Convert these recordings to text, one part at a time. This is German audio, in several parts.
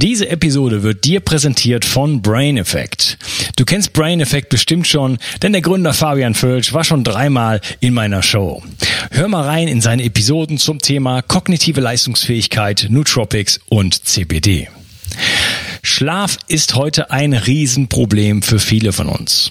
Diese Episode wird dir präsentiert von Brain Effect. Du kennst Brain Effect bestimmt schon, denn der Gründer Fabian Völsch war schon dreimal in meiner Show. Hör mal rein in seine Episoden zum Thema kognitive Leistungsfähigkeit, Nootropics und CBD. Schlaf ist heute ein Riesenproblem für viele von uns.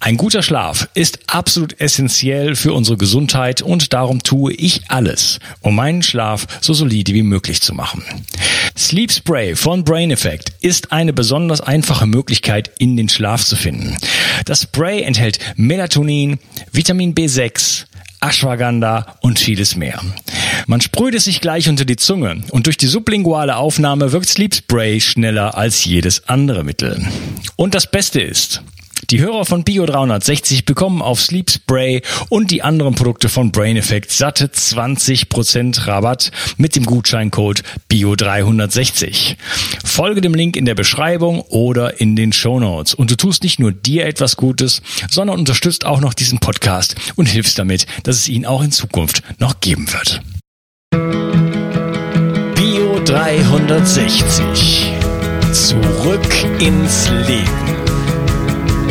Ein guter Schlaf ist absolut essentiell für unsere Gesundheit und darum tue ich alles, um meinen Schlaf so solide wie möglich zu machen. Sleep Spray von Brain Effect ist eine besonders einfache Möglichkeit, in den Schlaf zu finden. Das Spray enthält Melatonin, Vitamin B6, Ashwagandha und vieles mehr. Man sprüht es sich gleich unter die Zunge und durch die sublinguale Aufnahme wirkt Sleep Spray schneller als jedes andere Mittel. Und das Beste ist, die Hörer von Bio 360 bekommen auf Sleep Spray und die anderen Produkte von Brain Effect satte 20% Rabatt mit dem Gutscheincode Bio 360. Folge dem Link in der Beschreibung oder in den Show Notes und du tust nicht nur dir etwas Gutes, sondern unterstützt auch noch diesen Podcast und hilfst damit, dass es ihn auch in Zukunft noch geben wird. Bio 360. Zurück ins Leben.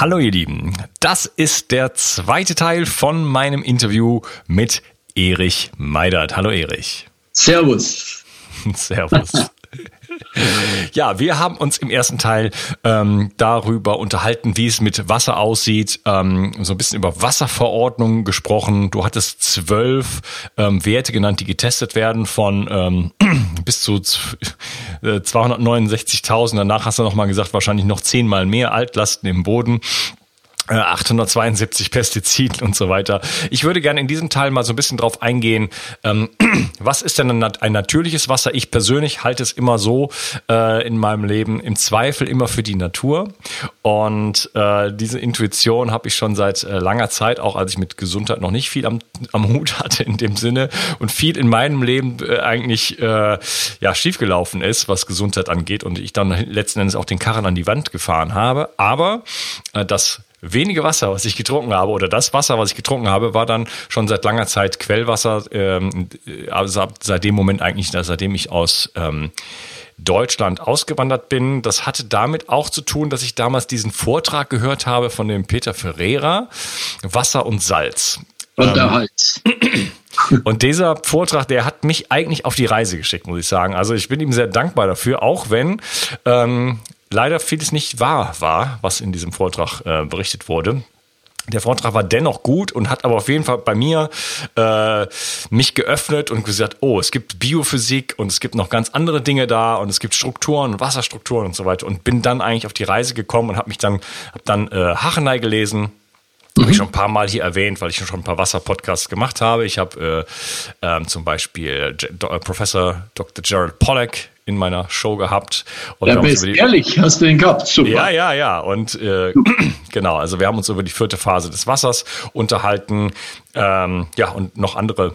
Hallo ihr Lieben, das ist der zweite Teil von meinem Interview mit Erich Meidert. Hallo Erich. Servus. Servus. Ja, wir haben uns im ersten Teil ähm, darüber unterhalten, wie es mit Wasser aussieht, ähm, so ein bisschen über Wasserverordnungen gesprochen. Du hattest zwölf ähm, Werte genannt, die getestet werden von ähm, bis zu 269.000. Äh, Danach hast du nochmal gesagt, wahrscheinlich noch zehnmal mehr Altlasten im Boden. 872 äh, Pestiziden und so weiter. Ich würde gerne in diesem Teil mal so ein bisschen drauf eingehen, ähm, was ist denn ein, natürliches Wasser? Ich persönlich halte es immer so äh, in meinem Leben im Zweifel immer für die Natur. Und äh, diese Intuition habe ich schon seit äh, langer Zeit, auch als ich mit Gesundheit noch nicht viel am, am Hut hatte in dem Sinne und viel in meinem Leben äh, eigentlich äh, ja schiefgelaufen ist, was Gesundheit angeht und ich dann letzten Endes auch den Karren an die Wand gefahren habe. Aber das wenige Wasser, was ich getrunken habe, oder das Wasser, was ich getrunken habe, war dann schon seit langer Zeit Quellwasser. Ähm, also seit dem Moment eigentlich, seitdem ich aus ähm, Deutschland ausgewandert bin. Das hatte damit auch zu tun, dass ich damals diesen Vortrag gehört habe von dem Peter Ferreira, Wasser und Salz. Und der ähm, Hals. Und dieser Vortrag, der hat mich eigentlich auf die Reise geschickt, muss ich sagen. Also ich bin ihm sehr dankbar dafür, auch wenn ähm, leider vieles nicht wahr war, was in diesem Vortrag äh, berichtet wurde. Der Vortrag war dennoch gut und hat aber auf jeden Fall bei mir äh, mich geöffnet und gesagt, oh, es gibt Biophysik und es gibt noch ganz andere Dinge da und es gibt Strukturen, Wasserstrukturen und so weiter und bin dann eigentlich auf die Reise gekommen und habe mich dann hab dann äh, Hachenei gelesen. Mhm. Habe ich schon ein paar Mal hier erwähnt, weil ich schon ein paar Wasser-Podcasts gemacht habe. Ich habe äh, ähm, zum Beispiel J Professor Dr. Gerald Pollack in meiner Show gehabt. Und ja, bist ehrlich, hast du ihn gehabt, super. Ja, ja, ja. Und äh, genau, also wir haben uns über die vierte Phase des Wassers unterhalten. Ähm, ja, und noch andere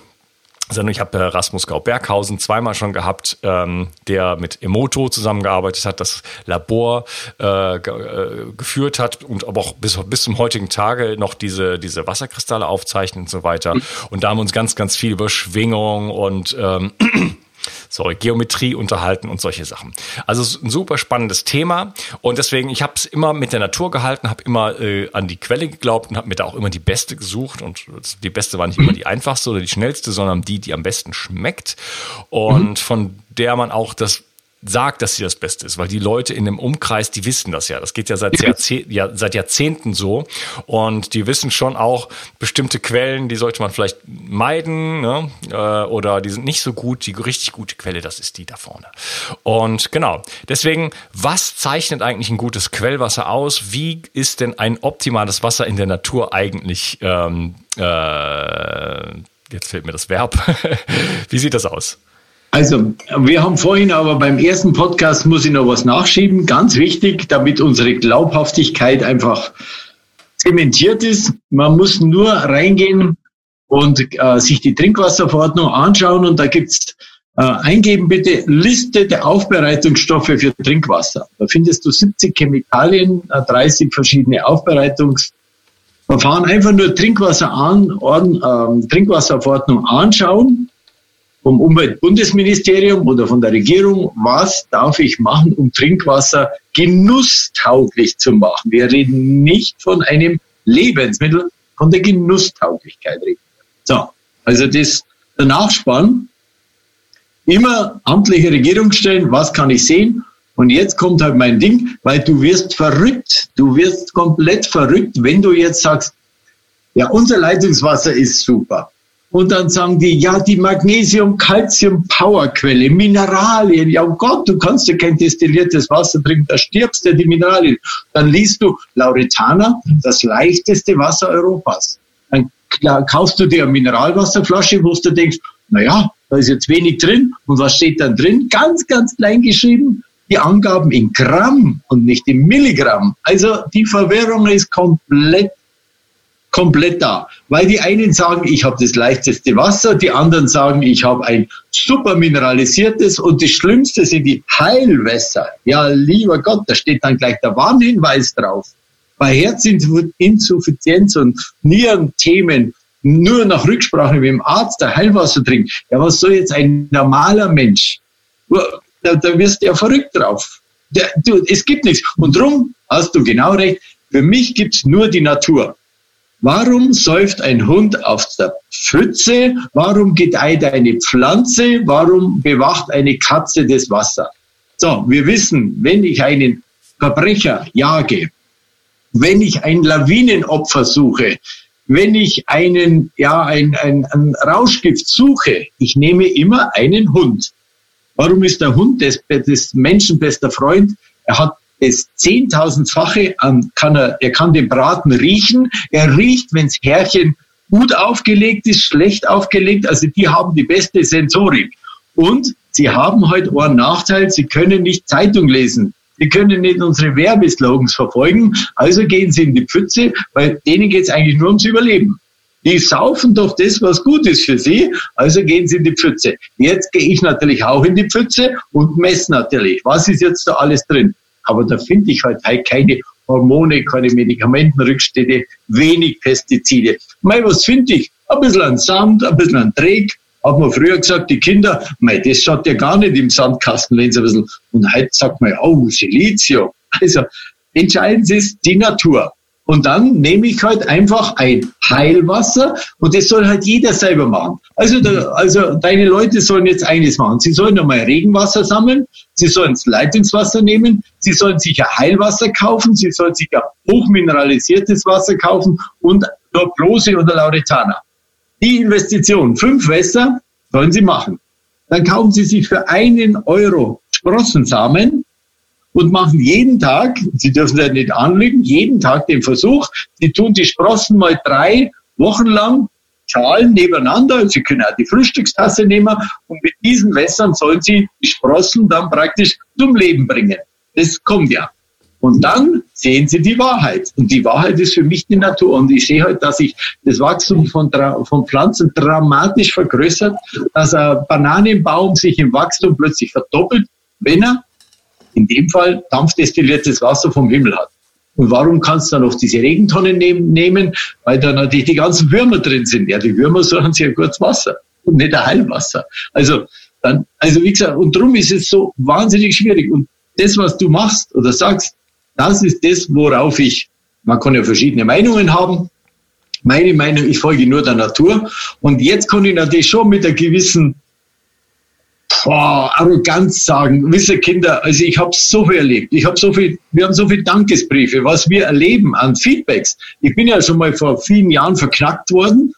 Sendung. Ich habe äh, Rasmus Gau-Berghausen zweimal schon gehabt, ähm, der mit Emoto zusammengearbeitet hat, das Labor äh, ge äh, geführt hat und aber auch bis, bis zum heutigen Tage noch diese, diese Wasserkristalle aufzeichnet und so weiter. Mhm. Und da haben wir uns ganz, ganz viel über Schwingung und ähm, sorry, Geometrie unterhalten und solche Sachen. Also ein super spannendes Thema und deswegen, ich habe es immer mit der Natur gehalten, habe immer äh, an die Quelle geglaubt und habe mir da auch immer die beste gesucht und die beste war nicht immer die einfachste oder die schnellste, sondern die, die am besten schmeckt und mhm. von der man auch das sagt, dass sie das Beste ist, weil die Leute in dem Umkreis, die wissen das ja. Das geht ja seit, Jahrzeh ja, seit Jahrzehnten so. Und die wissen schon auch bestimmte Quellen, die sollte man vielleicht meiden, ne? Äh, oder die sind nicht so gut. Die richtig gute Quelle, das ist die da vorne. Und genau. Deswegen, was zeichnet eigentlich ein gutes Quellwasser aus? Wie ist denn ein optimales Wasser in der Natur eigentlich? Ähm, äh, jetzt fehlt mir das Verb. Wie sieht das aus? Also, wir haben vorhin aber beim ersten Podcast, muss ich noch was nachschieben, ganz wichtig, damit unsere Glaubhaftigkeit einfach zementiert ist. Man muss nur reingehen und äh, sich die Trinkwasserverordnung anschauen und da gibt's äh, eingeben bitte Liste der Aufbereitungsstoffe für Trinkwasser. Da findest du 70 Chemikalien, äh, 30 verschiedene Aufbereitungsverfahren. Einfach nur Trinkwasser an, Orden, äh, Trinkwasserverordnung anschauen vom Umweltbundesministerium oder von der Regierung, was darf ich machen, um Trinkwasser genusstauglich zu machen. Wir reden nicht von einem Lebensmittel, von der Genusstauglichkeit reden. So, also das, der Nachspann, immer amtliche Regierungsstellen, was kann ich sehen? Und jetzt kommt halt mein Ding, weil du wirst verrückt, du wirst komplett verrückt, wenn du jetzt sagst, ja, unser Leitungswasser ist super. Und dann sagen die, ja, die Magnesium-Calcium-Powerquelle, Mineralien. Ja, oh Gott, du kannst ja kein destilliertes Wasser trinken, da stirbst du die Mineralien. Dann liest du Lauretana, das leichteste Wasser Europas. Dann kaufst du dir eine Mineralwasserflasche, wo du denkst, na ja, da ist jetzt wenig drin. Und was steht dann drin? Ganz, ganz klein geschrieben. Die Angaben in Gramm und nicht in Milligramm. Also die Verwirrung ist komplett komplett da. Weil die einen sagen, ich habe das leichteste Wasser, die anderen sagen, ich habe ein super mineralisiertes und das Schlimmste sind die Heilwässer. Ja, lieber Gott, da steht dann gleich der Warnhinweis drauf. Bei Herzinsuffizienz und Nierenthemen nur nach Rücksprache mit dem Arzt der Heilwasser trinkt. Ja, was soll jetzt ein normaler Mensch? Da, da wirst du ja verrückt drauf. Der, du, es gibt nichts. Und drum hast du genau recht. Für mich gibt's nur die Natur. Warum säuft ein Hund auf der Pfütze? Warum gedeiht eine Pflanze? Warum bewacht eine Katze das Wasser? So, wir wissen, wenn ich einen Verbrecher jage, wenn ich ein Lawinenopfer suche, wenn ich einen, ja, ein, ein, ein Rauschgift suche, ich nehme immer einen Hund. Warum ist der Hund des, des Menschen bester Freund? Er hat das zehntausendfache an, kann er, er kann den Braten riechen. Er riecht, wenns Härchen gut aufgelegt ist, schlecht aufgelegt. Also die haben die beste Sensorik. Und sie haben halt einen Nachteil, sie können nicht Zeitung lesen. Sie können nicht unsere Werbeslogans verfolgen. Also gehen sie in die Pfütze, weil denen geht es eigentlich nur ums Überleben. Die saufen doch das, was gut ist für sie, also gehen sie in die Pfütze. Jetzt gehe ich natürlich auch in die Pfütze und messe natürlich, was ist jetzt da alles drin. Aber da finde ich halt, halt keine Hormone, keine Medikamentenrückstände, wenig Pestizide. Mei, was finde ich? Ein bisschen an Sand, ein bisschen an Dreck. Hat man früher gesagt, die Kinder, mei, das schaut ja gar nicht im Sandkasten, wenn sie ein bisschen. Und heute sagt man, oh, Silizium. Also, entscheidend ist die Natur. Und dann nehme ich halt einfach ein Heilwasser und das soll halt jeder selber machen. Also, da, also deine Leute sollen jetzt eines machen. Sie sollen einmal Regenwasser sammeln, sie sollen das Leitungswasser nehmen, sie sollen sich ein Heilwasser kaufen, sie sollen sich ein hochmineralisiertes Wasser kaufen und nur Prose oder Lauretana. Die Investition, fünf Wässer, sollen sie machen. Dann kaufen sie sich für einen Euro Sprossensamen und machen jeden Tag, Sie dürfen das nicht anlegen, jeden Tag den Versuch, Sie tun die Sprossen mal drei Wochen lang Schalen nebeneinander. Sie können auch die Frühstückstasse nehmen und mit diesen Wässern sollen Sie die Sprossen dann praktisch zum Leben bringen. Das kommt ja. Und dann sehen Sie die Wahrheit. Und die Wahrheit ist für mich die Natur. Und ich sehe halt, dass sich das Wachstum von, von Pflanzen dramatisch vergrößert, dass ein Bananenbaum sich im Wachstum plötzlich verdoppelt, wenn er in dem Fall dampfdestilliertes Wasser vom Himmel hat. Und warum kannst du dann noch diese Regentonnen nehmen? Weil da natürlich die ganzen Würmer drin sind. Ja, die Würmer suchen sich ja kurz Wasser und nicht ein Heilwasser. Also, dann, also wie gesagt, und darum ist es so wahnsinnig schwierig. Und das, was du machst oder sagst, das ist das, worauf ich, man kann ja verschiedene Meinungen haben. Meine Meinung, ich folge nur der Natur. Und jetzt kann ich natürlich schon mit einer gewissen boah, Arroganz sagen. Wisse Kinder, also ich habe so viel erlebt. Ich habe so viel, wir haben so viele Dankesbriefe, was wir erleben an Feedbacks. Ich bin ja schon mal vor vielen Jahren verknackt worden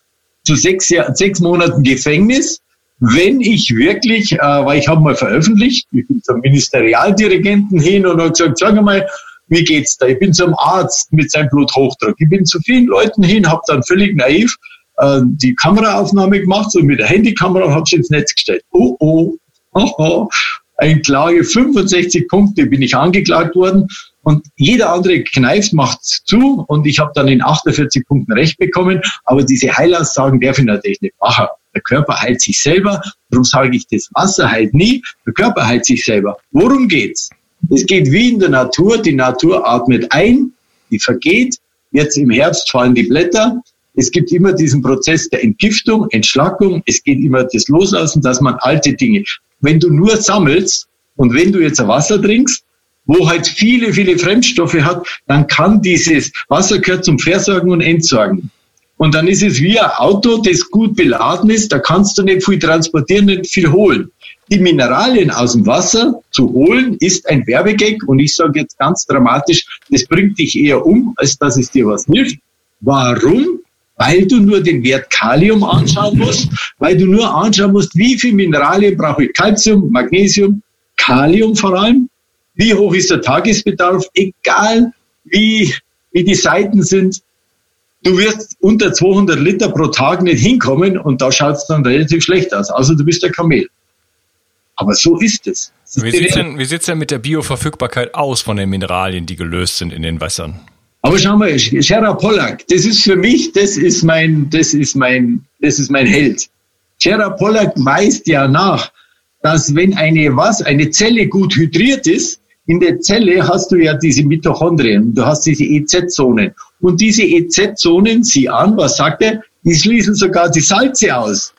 zu sechs, Jahr, sechs Monaten Gefängnis. Wenn ich wirklich, äh, weil ich habe mal veröffentlicht, ich bin zum Ministerialdirigenten hin und habe gesagt, sag mal, wie geht's da? Ich bin zum Arzt mit seinem Bluthochdruck. Ich bin zu vielen Leuten hin, habe dann völlig naiv äh, die Kameraaufnahme gemacht und mit der Handykamera habe ich ins Netz gestellt. Oh, oh, oh, oh. Ein Klage, 65 Punkte bin ich angeklagt worden und jeder andere kneift, macht zu und ich habe dann in 48 Punkten Recht bekommen. Aber diese Heilaussagen darf ich natürlich nicht machen. Der Körper heilt sich selber. Darum sage ich, das Wasser heilt nie. Der Körper heilt sich selber. Worum geht's? Es geht wie in der Natur. Die Natur atmet ein, die vergeht. Jetzt im Herbst fallen die Blätter. Es gibt immer diesen Prozess der Entgiftung, Entschlackung. Es geht immer das Loslassen, dass man alte Dinge. Wenn du nur sammelst und wenn du jetzt ein Wasser trinkst, wo halt viele, viele Fremdstoffe hat, dann kann dieses Wasser gehört zum Versorgen und Entsorgen. Und dann ist es wie ein Auto, das gut beladen ist, da kannst du nicht viel transportieren, nicht viel holen. Die Mineralien aus dem Wasser zu holen, ist ein Werbegag und ich sage jetzt ganz dramatisch, das bringt dich eher um, als dass es dir was hilft. Warum? Weil du nur den Wert Kalium anschauen musst, weil du nur anschauen musst, wie viel Mineralien brauche ich. Calcium, Magnesium, Kalium vor allem. Wie hoch ist der Tagesbedarf? Egal wie, wie die Seiten sind. Du wirst unter 200 Liter pro Tag nicht hinkommen und da schaut es dann relativ schlecht aus. Also du bist der Kamel. Aber so ist es. wie sieht denn, wie sieht's denn mit der Bioverfügbarkeit aus von den Mineralien, die gelöst sind in den Wässern? Aber schau mal, Gerard Pollack, das ist für mich, das ist mein, das ist mein, das ist mein Held. Gerard Pollack weist ja nach, dass wenn eine was, eine Zelle gut hydriert ist, in der Zelle hast du ja diese Mitochondrien, du hast diese EZ-Zonen. Und diese EZ-Zonen, sieh an, was sagt er? Die schließen sogar die Salze aus.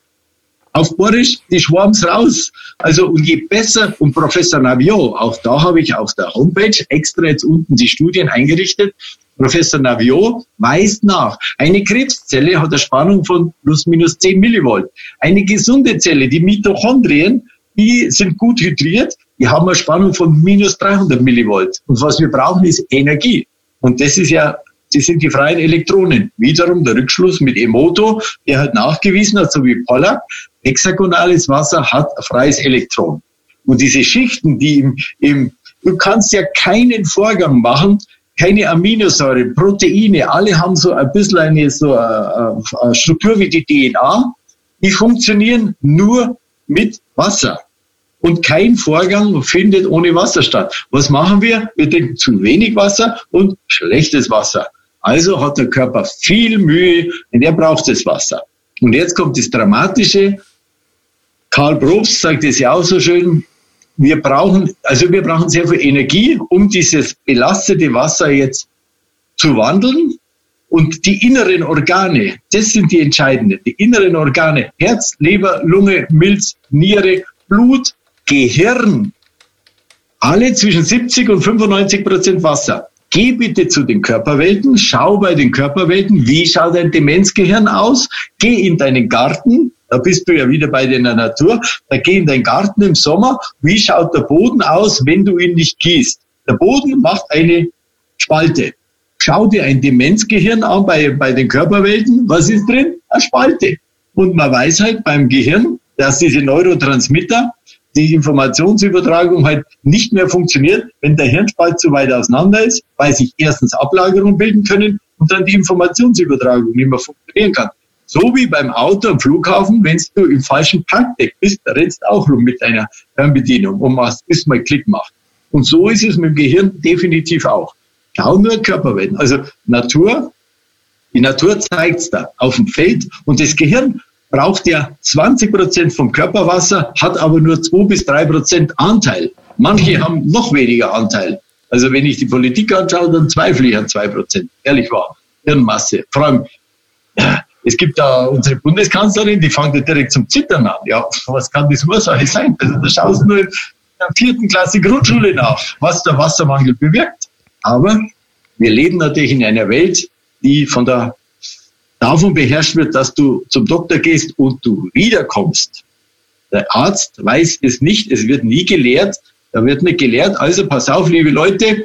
Auf Borisch, die Schwarms raus. Also, und je besser, und Professor Naviot, auch da habe ich auf der Homepage extra jetzt unten die Studien eingerichtet, Professor Naviot weist nach, eine Krebszelle hat eine Spannung von plus minus 10 Millivolt. Eine gesunde Zelle, die Mitochondrien, die sind gut hydriert, die haben eine Spannung von minus 300 Millivolt. Und was wir brauchen, ist Energie. Und das ist ja, das sind die freien Elektronen. Wiederum der Rückschluss mit Emoto, der hat nachgewiesen hat, so wie Pollack, hexagonales Wasser hat ein freies Elektron. Und diese Schichten, die im, im du kannst ja keinen Vorgang machen, keine Aminosäuren, Proteine, alle haben so ein bisschen eine, so eine, eine Struktur wie die DNA. Die funktionieren nur mit Wasser. Und kein Vorgang findet ohne Wasser statt. Was machen wir? Wir trinken zu wenig Wasser und schlechtes Wasser. Also hat der Körper viel Mühe und er braucht das Wasser. Und jetzt kommt das Dramatische. Karl Probst sagt es ja auch so schön, wir brauchen, also wir brauchen sehr viel Energie, um dieses belastete Wasser jetzt zu wandeln. Und die inneren Organe, das sind die entscheidenden. Die inneren Organe, Herz, Leber, Lunge, Milz, Niere, Blut, Gehirn, alle zwischen 70 und 95 Prozent Wasser. Geh bitte zu den Körperwelten, schau bei den Körperwelten, wie schaut dein Demenzgehirn aus, geh in deinen Garten, da bist du ja wieder bei der Natur. Da geh in deinen Garten im Sommer. Wie schaut der Boden aus, wenn du ihn nicht gießt? Der Boden macht eine Spalte. Schau dir ein Demenzgehirn an bei, bei den Körperwelten. Was ist drin? Eine Spalte. Und man weiß halt beim Gehirn, dass diese Neurotransmitter, die Informationsübertragung halt nicht mehr funktioniert, wenn der Hirnspalt zu weit auseinander ist, weil sich erstens Ablagerungen bilden können und dann die Informationsübertragung nicht mehr funktionieren kann. So wie beim Auto am Flughafen, wenn du im falschen Parkdeck bist, da rennst auch rum mit deiner Fernbedienung und machst, bis mal Klick macht. Und so ist es mit dem Gehirn definitiv auch. Schau nur Körperwellen. Also Natur, die Natur zeigt's da auf dem Feld und das Gehirn braucht ja 20 Prozent vom Körperwasser, hat aber nur 2 bis 3 Prozent Anteil. Manche haben noch weniger Anteil. Also wenn ich die Politik anschaue, dann zweifle ich an 2 Prozent. Ehrlich wahr. Hirnmasse. Vor allem, es gibt da unsere Bundeskanzlerin, die fängt ja direkt zum Zittern an. Ja, was kann das Ursache sein? Also da schaust du nur in der vierten Klasse Grundschule nach, was der Wassermangel bewirkt. Aber wir leben natürlich in einer Welt, die von der, davon beherrscht wird, dass du zum Doktor gehst und du wiederkommst. Der Arzt weiß es nicht, es wird nie gelehrt. Da wird nicht gelehrt. Also pass auf, liebe Leute,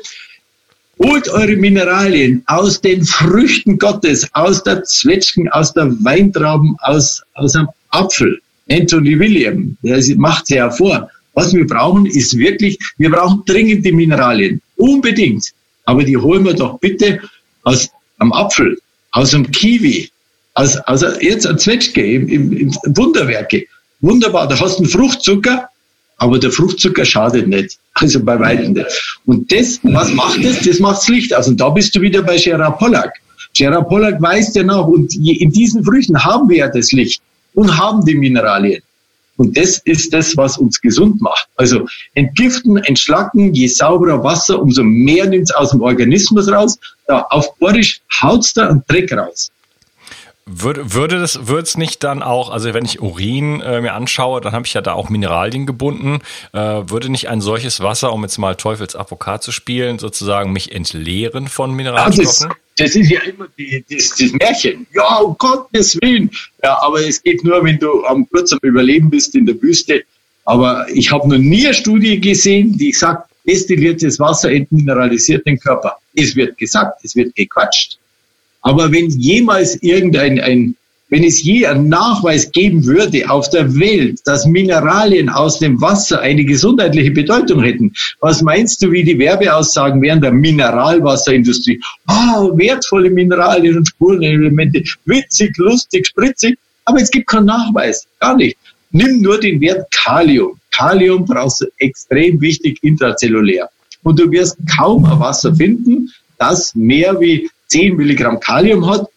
holt eure Mineralien aus den Früchten Gottes, aus der Zwetschgen, aus der Weintrauben, aus, aus einem Apfel. Anthony William, der macht ja vor. Was wir brauchen, ist wirklich, wir brauchen dringend die Mineralien. Unbedingt. Aber die holen wir doch bitte aus einem Apfel, aus einem Kiwi, aus, aus jetzt ein Zwetschge im, im, im Wunderwerke. Wunderbar, da hast du einen Fruchtzucker, aber der Fruchtzucker schadet nicht. Also bei weitem nicht. Und das, was macht das? Das macht das Licht aus. Und da bist du wieder bei Gerard Pollack. Gerard Pollack weiß ja noch, und in diesen Früchten haben wir ja das Licht und haben die Mineralien. Und das ist das, was uns gesund macht. Also entgiften, entschlacken, je sauberer Wasser, umso mehr nimmt es aus dem Organismus raus. Da auf Borisch haut's da einen Dreck raus. Würde, würde das, würde es nicht dann auch, also wenn ich Urin äh, mir anschaue, dann habe ich ja da auch Mineralien gebunden, äh, würde nicht ein solches Wasser, um jetzt mal Teufelsavocat zu spielen, sozusagen mich entleeren von Mineralstoffen? Das, das, ist ja immer die, das, das Märchen. Ja, um Gottes Willen. Ja, aber es geht nur, wenn du am kurz am Überleben bist in der Wüste. Aber ich habe noch nie eine Studie gesehen, die sagt, destilliertes Wasser entmineralisiert den Körper. Es wird gesagt, es wird gequatscht. Aber wenn jemals irgendein, ein, wenn es je einen Nachweis geben würde auf der Welt, dass Mineralien aus dem Wasser eine gesundheitliche Bedeutung hätten, was meinst du, wie die Werbeaussagen wären der Mineralwasserindustrie? Ah, oh, wertvolle Mineralien und Spurenelemente, witzig, lustig, spritzig. Aber es gibt keinen Nachweis, gar nicht. Nimm nur den Wert Kalium. Kalium brauchst du extrem wichtig intrazellulär. Und du wirst kaum ein Wasser finden, das mehr wie 10 Milligramm Kalium hat.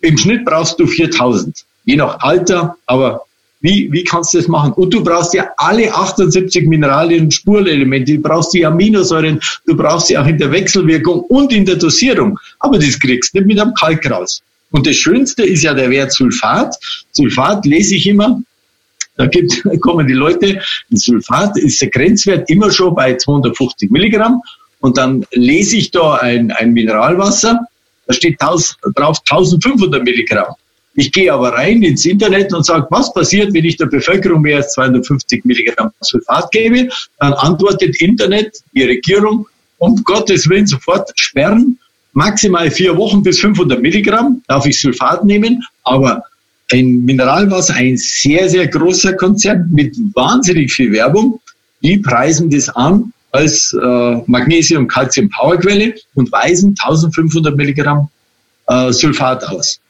Im Schnitt brauchst du 4000, je nach Alter, aber wie, wie kannst du das machen? Und du brauchst ja alle 78 Mineralien Spurenelemente, du brauchst die Aminosäuren, du brauchst sie auch in der Wechselwirkung und in der Dosierung. Aber das kriegst du nicht mit einem Kalk raus. Und das Schönste ist ja der Wert Sulfat. Sulfat lese ich immer. Da gibt, kommen die Leute, Sulfat ist der Grenzwert immer schon bei 250 Milligramm. Und dann lese ich da ein, ein Mineralwasser da steht drauf 1500 Milligramm. Ich gehe aber rein ins Internet und sage, was passiert, wenn ich der Bevölkerung mehr als 250 Milligramm Sulfat gebe? Dann antwortet Internet, die Regierung, um Gottes Willen sofort sperren. Maximal vier Wochen bis 500 Milligramm darf ich Sulfat nehmen, aber ein Mineralwasser, ein sehr, sehr großer Konzern mit wahnsinnig viel Werbung, die preisen das an als äh, Magnesium, Calcium Powerquelle und weisen 1500 Milligramm äh, Sulfat aus.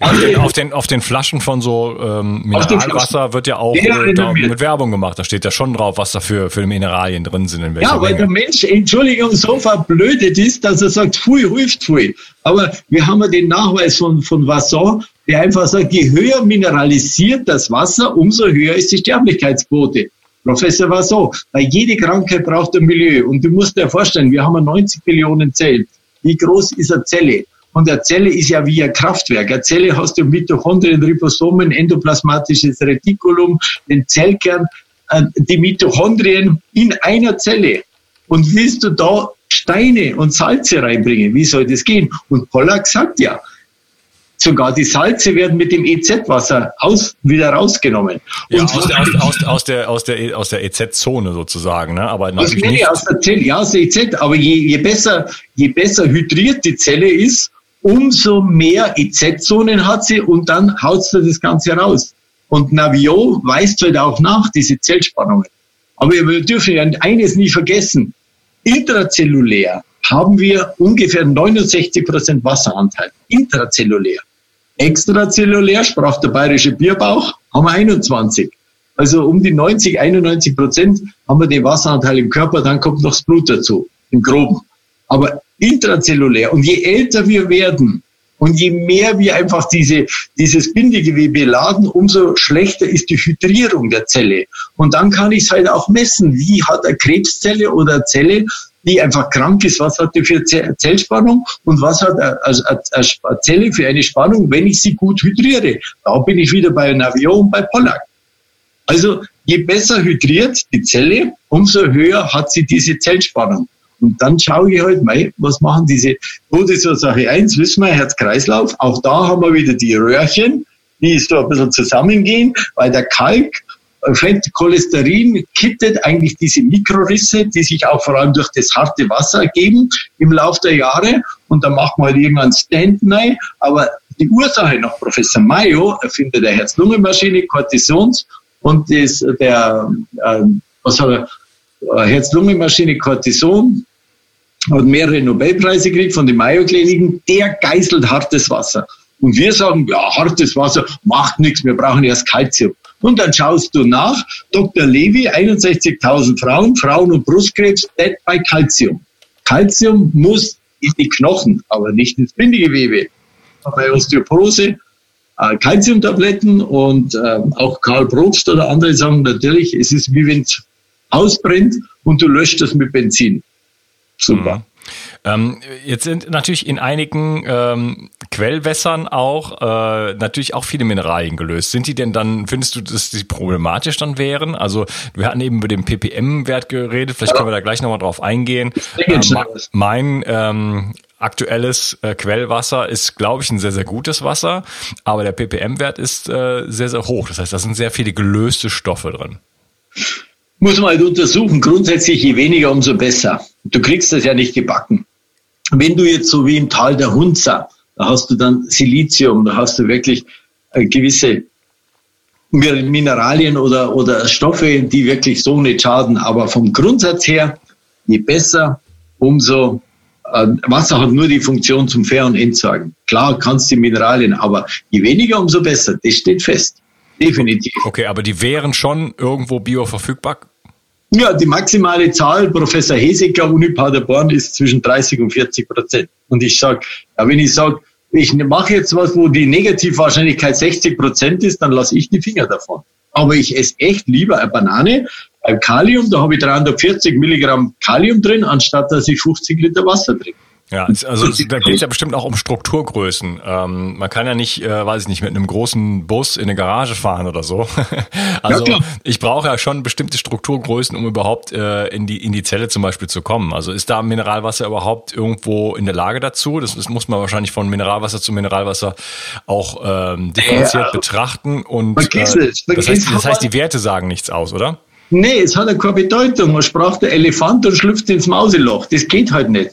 Auf den, auf den, auf den Flaschen von so ähm, Mineralwasser wird ja auch äh, da mit Werbung gemacht. Da steht ja schon drauf, was da für, für Mineralien drin sind. In ja, weil Menge. der Mensch, Entschuldigung, so verblödet ist, dass er sagt, pfui, hilft pfui. Aber wir haben ja den Nachweis von, von Vasson, der einfach sagt, je höher mineralisiert das Wasser, umso höher ist die Sterblichkeitsquote. Professor war so, weil jede Krankheit braucht ein Milieu. Und du musst dir vorstellen, wir haben 90 Millionen Zellen. Wie groß ist eine Zelle? Und eine Zelle ist ja wie ein Kraftwerk. Eine Zelle hast du Mitochondrien, Ribosomen, endoplasmatisches Retikulum, den Zellkern, äh, die Mitochondrien in einer Zelle. Und willst du da Steine und Salze reinbringen? Wie soll das gehen? Und Pollack sagt ja, Sogar die Salze werden mit dem EZ-Wasser aus, wieder rausgenommen. Ja, aus, der, aus, aus, aus, der, aus der, aus der EZ-Zone sozusagen, ne? Aber natürlich nee, nicht. Aus der Zelle, ja, aus der EZ. Aber je, je besser, je besser hydriert die Zelle ist, umso mehr EZ-Zonen hat sie und dann haut sie das Ganze raus. Und Navio weist halt auch nach, diese Zellspannungen. Aber wir dürfen ja eines nie vergessen. Intrazellulär haben wir ungefähr 69 Prozent Wasseranteil. Intrazellulär. Extrazellulär, sprach der bayerische Bierbauch, haben wir 21. Also um die 90, 91 Prozent haben wir den Wasseranteil im Körper, dann kommt noch das Blut dazu, im Groben. Aber intrazellulär, und je älter wir werden, und je mehr wir einfach diese, dieses Bindegewebe laden, umso schlechter ist die Hydrierung der Zelle. Und dann kann ich es halt auch messen. Wie hat eine Krebszelle oder eine Zelle die einfach krank ist, was hat die für Zellspannung und was hat eine Zelle für eine Spannung, wenn ich sie gut hydriere. Da bin ich wieder bei Navio und bei Pollack. Also je besser hydriert die Zelle, umso höher hat sie diese Zellspannung. Und dann schaue ich halt, mei, was machen diese Todesursache 1, wissen wir, Herz-Kreislauf. Auch da haben wir wieder die Röhrchen, die so ein bisschen zusammengehen, weil der Kalk Fett, Cholesterin kittet eigentlich diese Mikrorisse, die sich auch vor allem durch das harte Wasser ergeben im Laufe der Jahre. Und dann macht man halt irgendwann Stand rein. Aber die Ursache nach Professor Mayo, Erfinder der Herz-Lungen-Maschine, Cortisons und das, der, äh, was hat er, Herz-Lungen-Maschine, Cortison, hat mehrere Nobelpreise gekriegt von den Mayo-Kliniken, der geißelt hartes Wasser. Und wir sagen, ja, hartes Wasser macht nichts, wir brauchen erst Kalzium. Und dann schaust du nach, Dr. Levy, 61.000 Frauen, Frauen- und Brustkrebs, dead bei Kalzium. Kalzium muss in die Knochen, aber nicht ins Bindegewebe. Bei Osteoporose äh, Kalziumtabletten und äh, auch Karl Probst oder andere sagen natürlich, es ist wie wenn es ausbrennt und du löscht das mit Benzin. Super. Mhm. Ähm, jetzt sind natürlich in einigen ähm, Quellwässern auch äh, natürlich auch viele Mineralien gelöst. Sind die denn dann, findest du, dass die problematisch dann wären? Also wir hatten eben über den ppm-Wert geredet, vielleicht können wir da gleich nochmal drauf eingehen. Äh, mein ähm, aktuelles äh, Quellwasser ist, glaube ich, ein sehr, sehr gutes Wasser, aber der ppm-Wert ist äh, sehr, sehr hoch. Das heißt, da sind sehr viele gelöste Stoffe drin. Muss man halt untersuchen. Grundsätzlich, je weniger, umso besser. Du kriegst das ja nicht gebacken. Wenn du jetzt so wie im Tal der Hunza, da hast du dann Silizium, da hast du wirklich äh, gewisse Mineralien oder, oder Stoffe, die wirklich so nicht schaden. Aber vom Grundsatz her, je besser, umso äh, Wasser hat nur die Funktion zum Fair- und Entsorgen. Klar kannst du Mineralien, aber je weniger, umso besser. Das steht fest. Definitiv. Okay, aber die wären schon irgendwo bioverfügbar? Ja, die maximale Zahl, Professor Heseker, Uni Paderborn, ist zwischen 30 und 40 Prozent. Und ich sage, ja, wenn ich sage, ich mache jetzt was, wo die Negativwahrscheinlichkeit 60 Prozent ist, dann lasse ich die Finger davon. Aber ich esse echt lieber eine Banane. Beim Kalium, da habe ich 340 Milligramm Kalium drin, anstatt dass ich 50 Liter Wasser trinke. Ja, also da geht es ja bestimmt auch um Strukturgrößen. Ähm, man kann ja nicht, äh, weiß ich nicht, mit einem großen Bus in eine Garage fahren oder so. also ja, ich brauche ja schon bestimmte Strukturgrößen, um überhaupt äh, in die in die Zelle zum Beispiel zu kommen. Also ist da Mineralwasser überhaupt irgendwo in der Lage dazu? Das, das muss man wahrscheinlich von Mineralwasser zu Mineralwasser auch ähm, differenziert ja, betrachten. Und äh, das, heißt, das heißt, die Werte sagen nichts aus, oder? Nee, es hat ja keine Bedeutung. Man sprach der Elefant und schlüpft ins Mauseloch. Das geht halt nicht.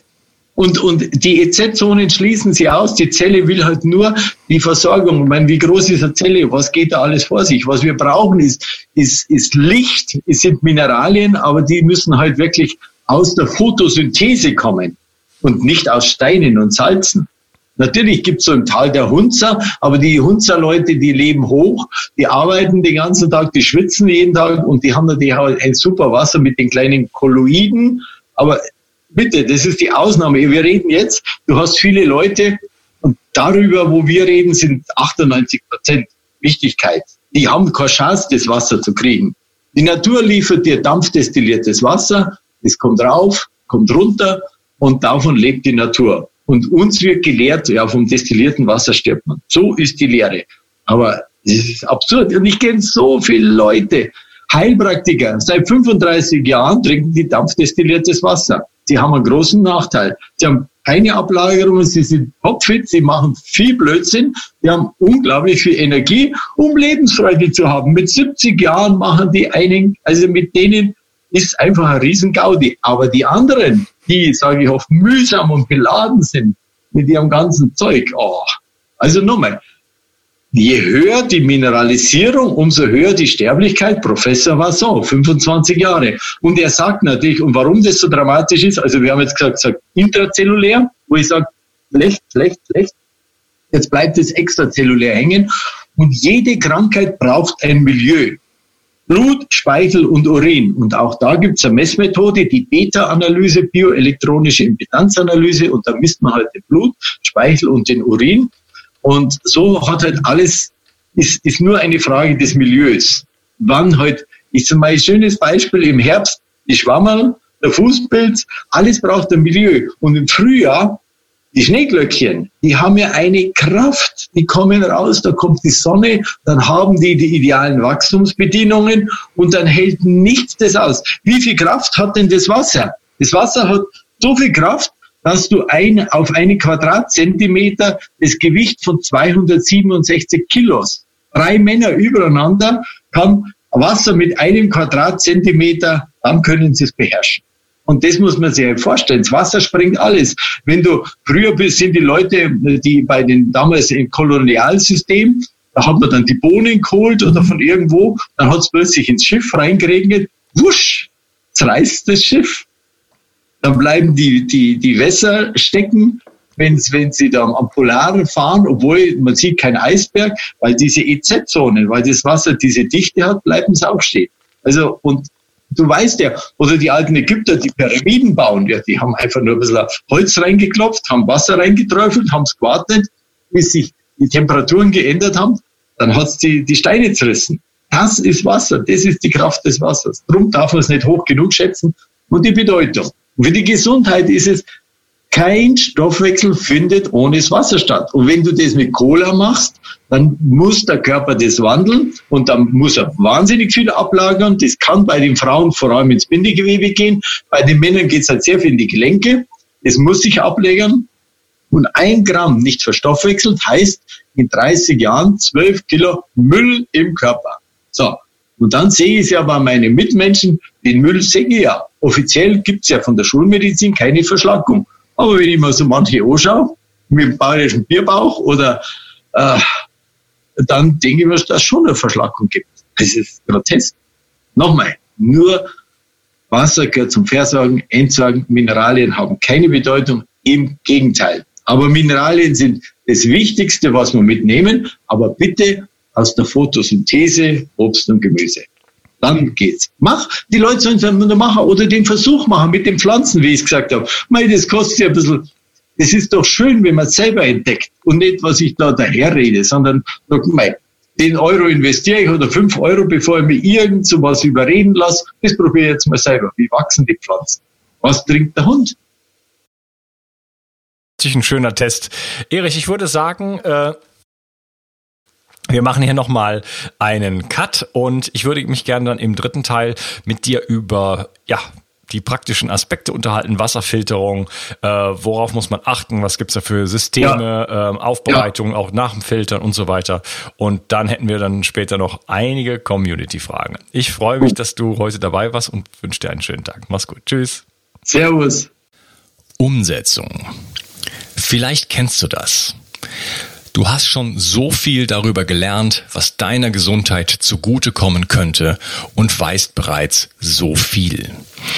Und, und die EZ-Zonen schließen sie aus. Die Zelle will halt nur die Versorgung. Ich meine, wie groß ist eine Zelle? Was geht da alles vor sich? Was wir brauchen ist, ist, ist Licht, es sind Mineralien, aber die müssen halt wirklich aus der Photosynthese kommen und nicht aus Steinen und Salzen. Natürlich gibt's so im Tal der Hunzer, aber die Hunzer-Leute, die leben hoch, die arbeiten den ganzen Tag, die schwitzen jeden Tag und die haben natürlich halt ein super Wasser mit den kleinen Kolloiden. Aber bitte, das ist die Ausnahme. Wir reden jetzt, du hast viele Leute und darüber, wo wir reden, sind 98 Prozent Wichtigkeit. Die haben keine Chance, das Wasser zu kriegen. Die Natur liefert dir dampfdestilliertes Wasser, es kommt rauf, kommt runter und davon lebt die Natur. Und uns wird gelehrt, ja, vom destillierten Wasser stirbt man. So ist die Lehre. Aber es ist absurd. Und ich kenne so viele Leute, Heilpraktiker, seit 35 Jahren trinken die dampfdestilliertes Wasser. Sie haben einen großen Nachteil. Sie haben keine Ablagerungen, sie sind topfit, sie machen viel Blödsinn, die haben unglaublich viel Energie, um Lebensfreude zu haben. Mit 70 Jahren machen die einen, also mit denen ist einfach ein Riesengaudi. Aber die anderen, die, sage ich oft, mühsam und beladen sind mit ihrem ganzen Zeug, oh. Also nochmal, Je höher die Mineralisierung, umso höher die Sterblichkeit. Professor Vasson, 25 Jahre. Und er sagt natürlich, und warum das so dramatisch ist, also wir haben jetzt gesagt, gesagt intrazellulär, wo ich sage, schlecht, schlecht, schlecht. Jetzt bleibt es extrazellulär hängen. Und jede Krankheit braucht ein Milieu. Blut, Speichel und Urin. Und auch da gibt es eine Messmethode, die Beta-Analyse, bioelektronische Impedanzanalyse. Und da misst man halt den Blut, Speichel und den Urin. Und so hat halt alles, ist, ist nur eine Frage des Milieus. Wann halt, ich mal ein schönes Beispiel im Herbst, die Schwammerl, der Fußpilz, alles braucht ein Milieu. Und im Frühjahr, die Schneeglöckchen, die haben ja eine Kraft, die kommen raus, da kommt die Sonne, dann haben die die idealen Wachstumsbedingungen und dann hält nichts das aus. Wie viel Kraft hat denn das Wasser? Das Wasser hat so viel Kraft, dass du ein, auf eine Quadratzentimeter das Gewicht von 267 Kilos, drei Männer übereinander, kann Wasser mit einem Quadratzentimeter, dann können sie es beherrschen. Und das muss man sich vorstellen. Das Wasser springt alles. Wenn du früher bist, sind die Leute, die bei den damals im Kolonialsystem, da hat man dann die Bohnen geholt oder von irgendwo, dann hat es plötzlich ins Schiff reingeregnet, wusch, zerreißt das Schiff. Dann bleiben die, die, die Wässer stecken, wenn, wenn sie da am Polaren fahren, obwohl man sieht kein Eisberg, weil diese EZ-Zonen, weil das Wasser diese Dichte hat, bleiben sie auch stehen. Also, und du weißt ja, oder die alten Ägypter, die Pyramiden bauen, ja, die haben einfach nur ein bisschen Holz reingeklopft, haben Wasser reingeträufelt, haben es gewartet, bis sich die Temperaturen geändert haben, dann hat es die, die Steine zerrissen. Das ist Wasser, das ist die Kraft des Wassers. Darum darf man es nicht hoch genug schätzen. Und die Bedeutung. Und für die Gesundheit ist es, kein Stoffwechsel findet ohne das Wasser statt. Und wenn du das mit Cola machst, dann muss der Körper das wandeln und dann muss er wahnsinnig viel ablagern. Das kann bei den Frauen vor allem ins Bindegewebe gehen. Bei den Männern geht es halt sehr viel in die Gelenke. Das muss sich ablagern. Und ein Gramm nicht verstoffwechselt heißt in 30 Jahren 12 Kilo Müll im Körper. So. Und dann sehe ich ja bei meinen Mitmenschen, den Müll sehe ich ja. Offiziell gibt es ja von der Schulmedizin keine Verschlackung. Aber wenn ich mir so manche anschaue, mit dem bayerischen Bierbauch oder äh, dann denke ich mir, dass es schon eine Verschlackung gibt. Das ist grotesk. Nochmal, nur Wasser gehört zum Versorgen, Entsorgen, Mineralien haben keine Bedeutung, im Gegenteil. Aber Mineralien sind das Wichtigste, was wir mitnehmen, aber bitte aus der Photosynthese Obst und Gemüse. Dann geht's. Mach, die Leute sollen es nur machen oder den Versuch machen mit den Pflanzen, wie ich es gesagt habe. Mei, das kostet ja ein bisschen. Es ist doch schön, wenn man es selber entdeckt und nicht, was ich da daher rede, sondern sag, mei, den Euro investiere ich oder fünf Euro, bevor ich mir irgend so was überreden lasse. Das probiere ich jetzt mal selber. Wie wachsen die Pflanzen? Was trinkt der Hund? Ein schöner Test. Erich, ich würde sagen, äh, wir machen hier nochmal einen Cut und ich würde mich gerne dann im dritten Teil mit dir über, ja, die praktischen Aspekte unterhalten, Wasserfilterung, äh, worauf muss man achten, was gibt's da für Systeme, ja. äh, Aufbereitung, ja. auch nach dem Filtern und so weiter. Und dann hätten wir dann später noch einige Community-Fragen. Ich freue mich, dass du heute dabei warst und wünsche dir einen schönen Tag. Mach's gut. Tschüss. Servus. Umsetzung. Vielleicht kennst du das. Du hast schon so viel darüber gelernt, was deiner Gesundheit zugutekommen könnte und weißt bereits so viel.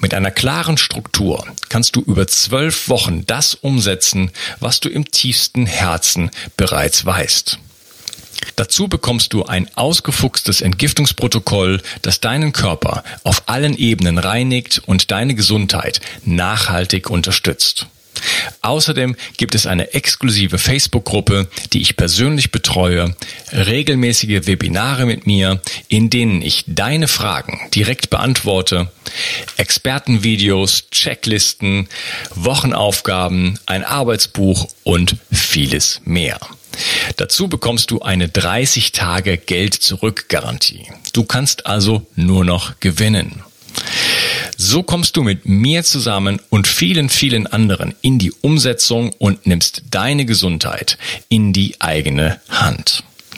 Mit einer klaren Struktur kannst du über zwölf Wochen das umsetzen, was du im tiefsten Herzen bereits weißt. Dazu bekommst du ein ausgefuchstes Entgiftungsprotokoll, das deinen Körper auf allen Ebenen reinigt und deine Gesundheit nachhaltig unterstützt. Außerdem gibt es eine exklusive Facebook-Gruppe, die ich persönlich betreue, regelmäßige Webinare mit mir, in denen ich deine Fragen direkt beantworte, Expertenvideos, Checklisten, Wochenaufgaben, ein Arbeitsbuch und vieles mehr. Dazu bekommst du eine 30 Tage Geld zurück Garantie. Du kannst also nur noch gewinnen. So kommst du mit mir zusammen und vielen, vielen anderen in die Umsetzung und nimmst deine Gesundheit in die eigene Hand.